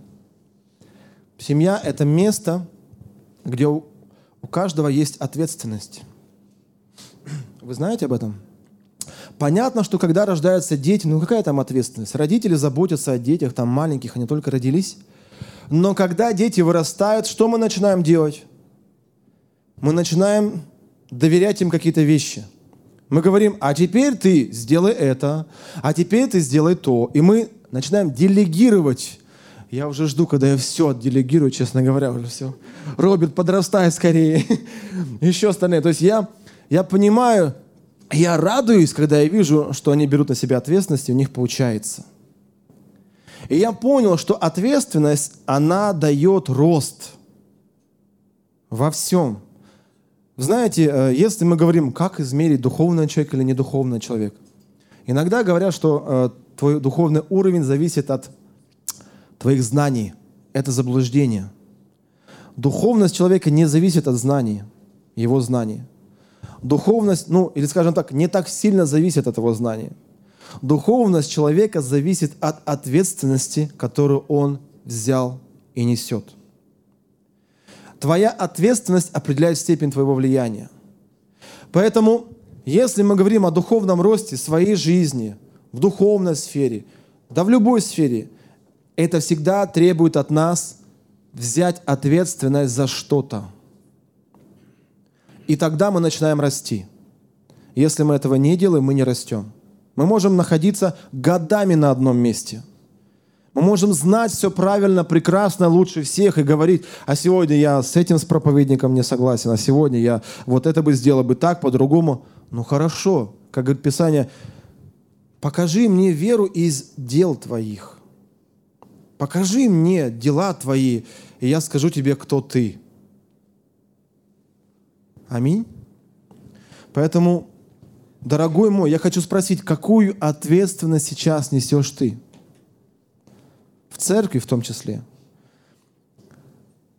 Семья — это место, где у, у каждого есть ответственность. Вы знаете об этом? Понятно, что когда рождаются дети, ну какая там ответственность? Родители заботятся о детях, там маленьких, они только родились. Но когда дети вырастают, что мы начинаем делать? Мы начинаем доверять им какие-то вещи. Мы говорим, а теперь ты сделай это, а теперь ты сделай то. И мы начинаем делегировать. Я уже жду, когда я все отделегирую, честно говоря, уже все. Роберт, подрастай скорее. Еще остальные. То есть я я понимаю, я радуюсь, когда я вижу, что они берут на себя ответственность, и у них получается. И я понял, что ответственность, она дает рост во всем. Знаете, э, если мы говорим, как измерить духовный человек или недуховный человек, иногда говорят, что э, твой духовный уровень зависит от твоих знаний. Это заблуждение. Духовность человека не зависит от знаний, его знаний. Духовность, ну, или скажем так, не так сильно зависит от его знания. Духовность человека зависит от ответственности, которую он взял и несет. Твоя ответственность определяет степень твоего влияния. Поэтому, если мы говорим о духовном росте своей жизни, в духовной сфере, да в любой сфере, это всегда требует от нас взять ответственность за что-то – и тогда мы начинаем расти. Если мы этого не делаем, мы не растем. Мы можем находиться годами на одном месте. Мы можем знать все правильно, прекрасно, лучше всех и говорить, а сегодня я с этим с проповедником не согласен, а сегодня я вот это бы сделал бы так, по-другому. Ну хорошо, как говорит Писание, покажи мне веру из дел твоих. Покажи мне дела твои, и я скажу тебе, кто ты. Аминь. Поэтому, дорогой мой, я хочу спросить, какую ответственность сейчас несешь ты? В церкви в том числе.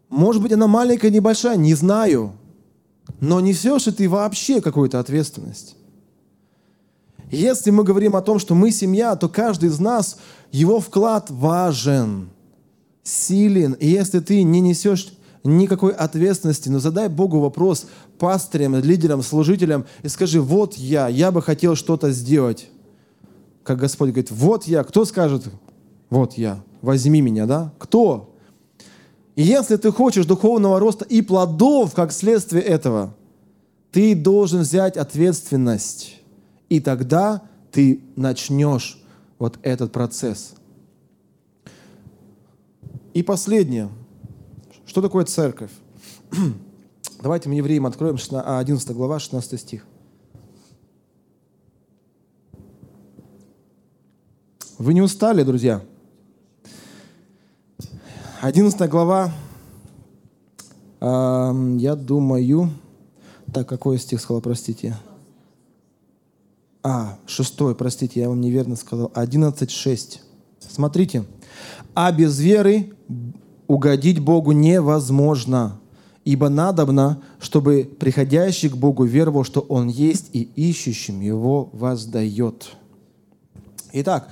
Может быть, она маленькая, небольшая, не знаю. Но несешь ли ты вообще какую-то ответственность? Если мы говорим о том, что мы семья, то каждый из нас, его вклад важен, силен. И если ты не несешь никакой ответственности, но задай Богу вопрос пастырям, лидерам, служителям и скажи, вот я, я бы хотел что-то сделать. Как Господь говорит, вот я. Кто скажет, вот я, возьми меня, да? Кто? И если ты хочешь духовного роста и плодов, как следствие этого, ты должен взять ответственность. И тогда ты начнешь вот этот процесс. И последнее. Что такое церковь? Давайте мы евреям откроем 11 глава, 16 стих. Вы не устали, друзья? 11 глава, э, я думаю, так, какой стих сказал, простите? А, шестой, простите, я вам неверно сказал. 11.6. Смотрите. «А без веры угодить Богу невозможно, ибо надобно, чтобы приходящий к Богу веровал, что Он есть, и ищущим Его воздает». Итак,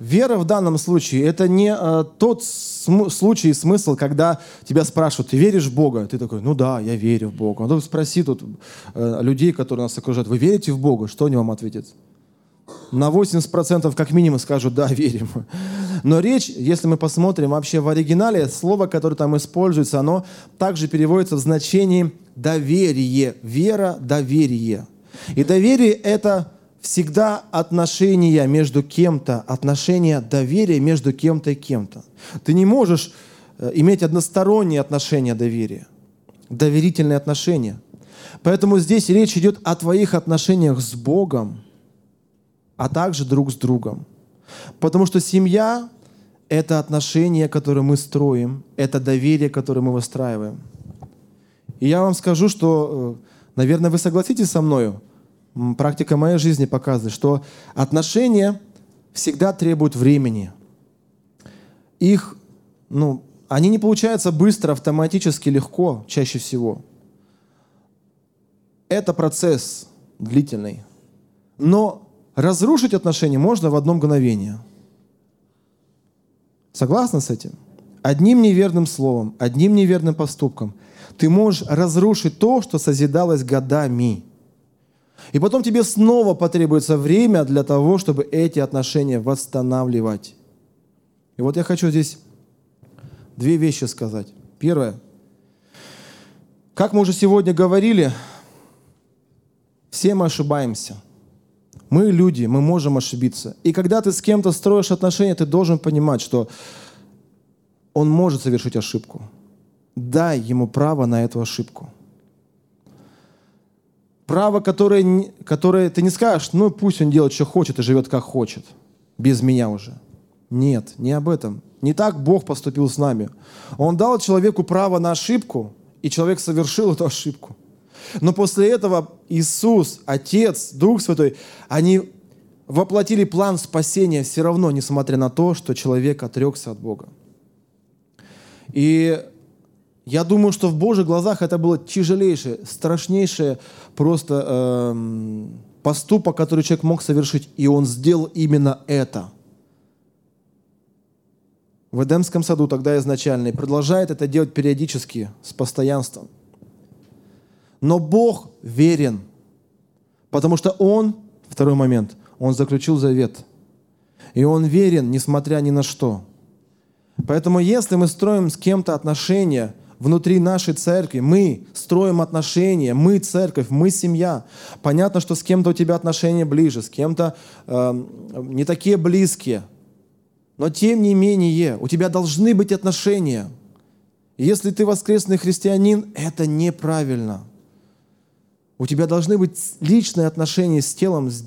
Вера в данном случае – это не э, тот см- случай и смысл, когда тебя спрашивают, ты веришь в Бога? Ты такой, ну да, я верю в Бога. Ну, спроси тут э, людей, которые нас окружают, вы верите в Бога? Что они вам ответят? На 80% как минимум скажут, да, верим. Но речь, если мы посмотрим вообще в оригинале, слово, которое там используется, оно также переводится в значении доверие, вера, доверие. И доверие – это всегда отношения между кем-то, отношения доверия между кем-то и кем-то. Ты не можешь э, иметь односторонние отношения доверия, доверительные отношения. Поэтому здесь речь идет о твоих отношениях с Богом, а также друг с другом. Потому что семья – это отношения, которые мы строим, это доверие, которое мы выстраиваем. И я вам скажу, что, э, наверное, вы согласитесь со мною – практика моей жизни показывает, что отношения всегда требуют времени. Их, ну, они не получаются быстро, автоматически, легко, чаще всего. Это процесс длительный. Но разрушить отношения можно в одно мгновение. Согласны с этим? Одним неверным словом, одним неверным поступком ты можешь разрушить то, что созидалось годами. И потом тебе снова потребуется время для того, чтобы эти отношения восстанавливать. И вот я хочу здесь две вещи сказать. Первое. Как мы уже сегодня говорили, все мы ошибаемся. Мы люди, мы можем ошибиться. И когда ты с кем-то строишь отношения, ты должен понимать, что он может совершить ошибку. Дай ему право на эту ошибку право, которое, которое ты не скажешь, ну пусть он делает, что хочет и живет, как хочет, без меня уже. Нет, не об этом. Не так Бог поступил с нами. Он дал человеку право на ошибку, и человек совершил эту ошибку. Но после этого Иисус, Отец, Дух Святой, они воплотили план спасения все равно, несмотря на то, что человек отрекся от Бога. И я думаю, что в Божьих глазах это было тяжелейшее, страшнейшее просто э, поступок, который человек мог совершить, и он сделал именно это. В Эдемском саду тогда изначально и продолжает это делать периодически, с постоянством. Но Бог верен, потому что Он, второй момент, Он заключил завет. И Он верен, несмотря ни на что. Поэтому если мы строим с кем-то отношения – внутри нашей церкви. Мы строим отношения, мы церковь, мы семья. Понятно, что с кем-то у тебя отношения ближе, с кем-то э, не такие близкие. Но тем не менее, у тебя должны быть отношения. Если ты воскресный христианин, это неправильно. У тебя должны быть личные отношения с телом, с,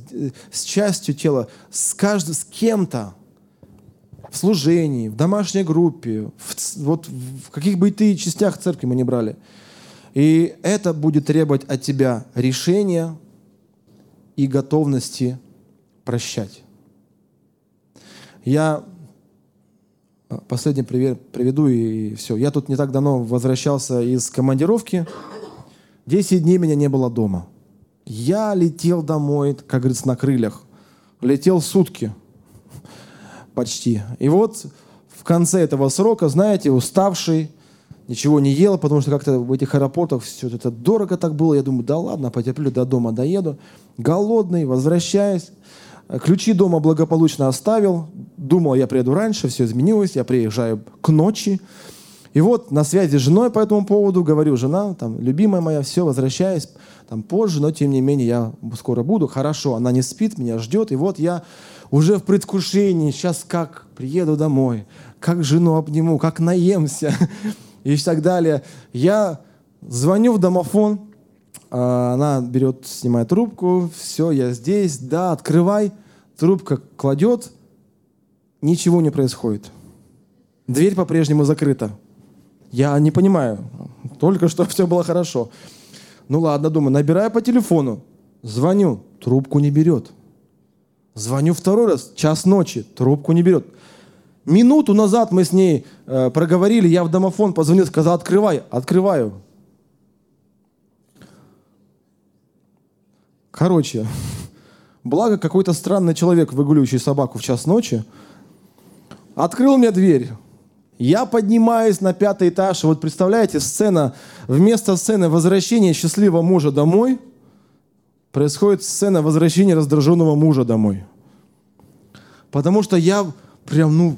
с частью тела, с каждым, с кем-то в служении, в домашней группе, в, вот в каких бы ты частях церкви мы не брали. И это будет требовать от тебя решения и готовности прощать. Я последний пример приведу и все. Я тут не так давно возвращался из командировки. Десять дней меня не было дома. Я летел домой, как говорится, на крыльях. Летел сутки – почти. И вот в конце этого срока, знаете, уставший, ничего не ел, потому что как-то в этих аэропортах все это дорого так было. Я думаю, да ладно, потерплю, до дома доеду. Голодный, возвращаюсь. Ключи дома благополучно оставил. Думал, я приеду раньше, все изменилось. Я приезжаю к ночи. И вот на связи с женой по этому поводу говорю, жена, там, любимая моя, все, возвращаюсь там позже, но тем не менее я скоро буду. Хорошо, она не спит, меня ждет. И вот я уже в предвкушении, сейчас как приеду домой, как жену обниму, как наемся и так далее. Я звоню в домофон, а, она берет, снимает трубку, все, я здесь, да, открывай. Трубка кладет, ничего не происходит. Дверь по-прежнему закрыта. Я не понимаю. Только что все было хорошо. Ну ладно, думаю, набираю по телефону. Звоню, трубку не берет. Звоню второй раз, час ночи, трубку не берет. Минуту назад мы с ней э, проговорили, я в домофон позвонил, сказал, открывай, открываю. Короче, благо какой-то странный человек, выгуливающий собаку в час ночи, открыл мне дверь. Я поднимаюсь на пятый этаж. Вот представляете, сцена, вместо сцены возвращения счастливого мужа домой, происходит сцена возвращения раздраженного мужа домой. Потому что я прям, ну,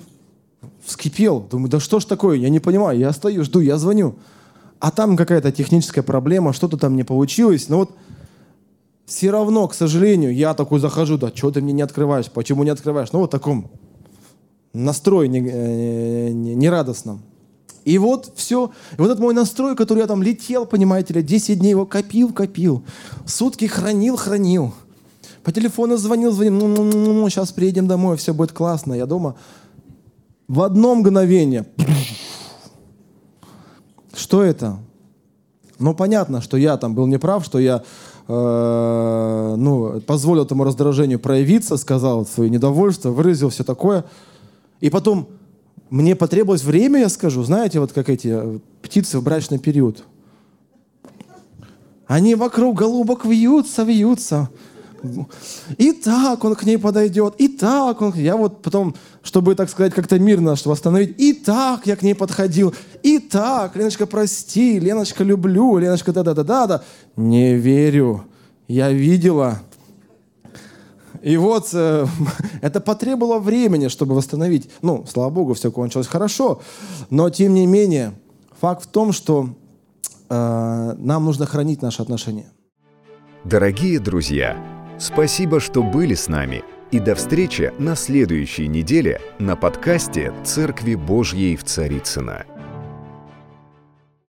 вскипел. Думаю, да что ж такое, я не понимаю. Я стою, жду, я звоню. А там какая-то техническая проблема, что-то там не получилось. Но вот все равно, к сожалению, я такой захожу, да что ты мне не открываешь, почему не открываешь? Ну вот таком настрой нерадостном. Не, не и вот все. И вот этот мой настрой, который я там летел, понимаете ли, 10 дней его копил, копил. Сутки хранил, хранил. По телефону звонил, звонил. Ну, ну, ну, ну, сейчас приедем домой, все будет классно. Я дома. В одно мгновение. Что это? Ну, понятно, что я там был неправ, что я Э, ну, позволил этому раздражению проявиться, сказал свое недовольство, выразил все такое. И потом мне потребовалось время, я скажу, знаете, вот как эти э, птицы в брачный период. Они вокруг голубок вьются, вьются. И так он к ней подойдет, и так он... Я вот потом, чтобы, так сказать, как-то мирно что восстановить, и так я к ней подходил, и так, Леночка, прости, Леночка, люблю, Леночка, да-да-да-да-да. Не верю, я видела. И вот э, это потребовало времени, чтобы восстановить. Ну, слава богу, все кончилось хорошо. Но, тем не менее, факт в том, что э, нам нужно хранить наши отношения. Дорогие друзья, Спасибо, что были с нами. И до встречи на следующей неделе на подкасте «Церкви Божьей в Царицына.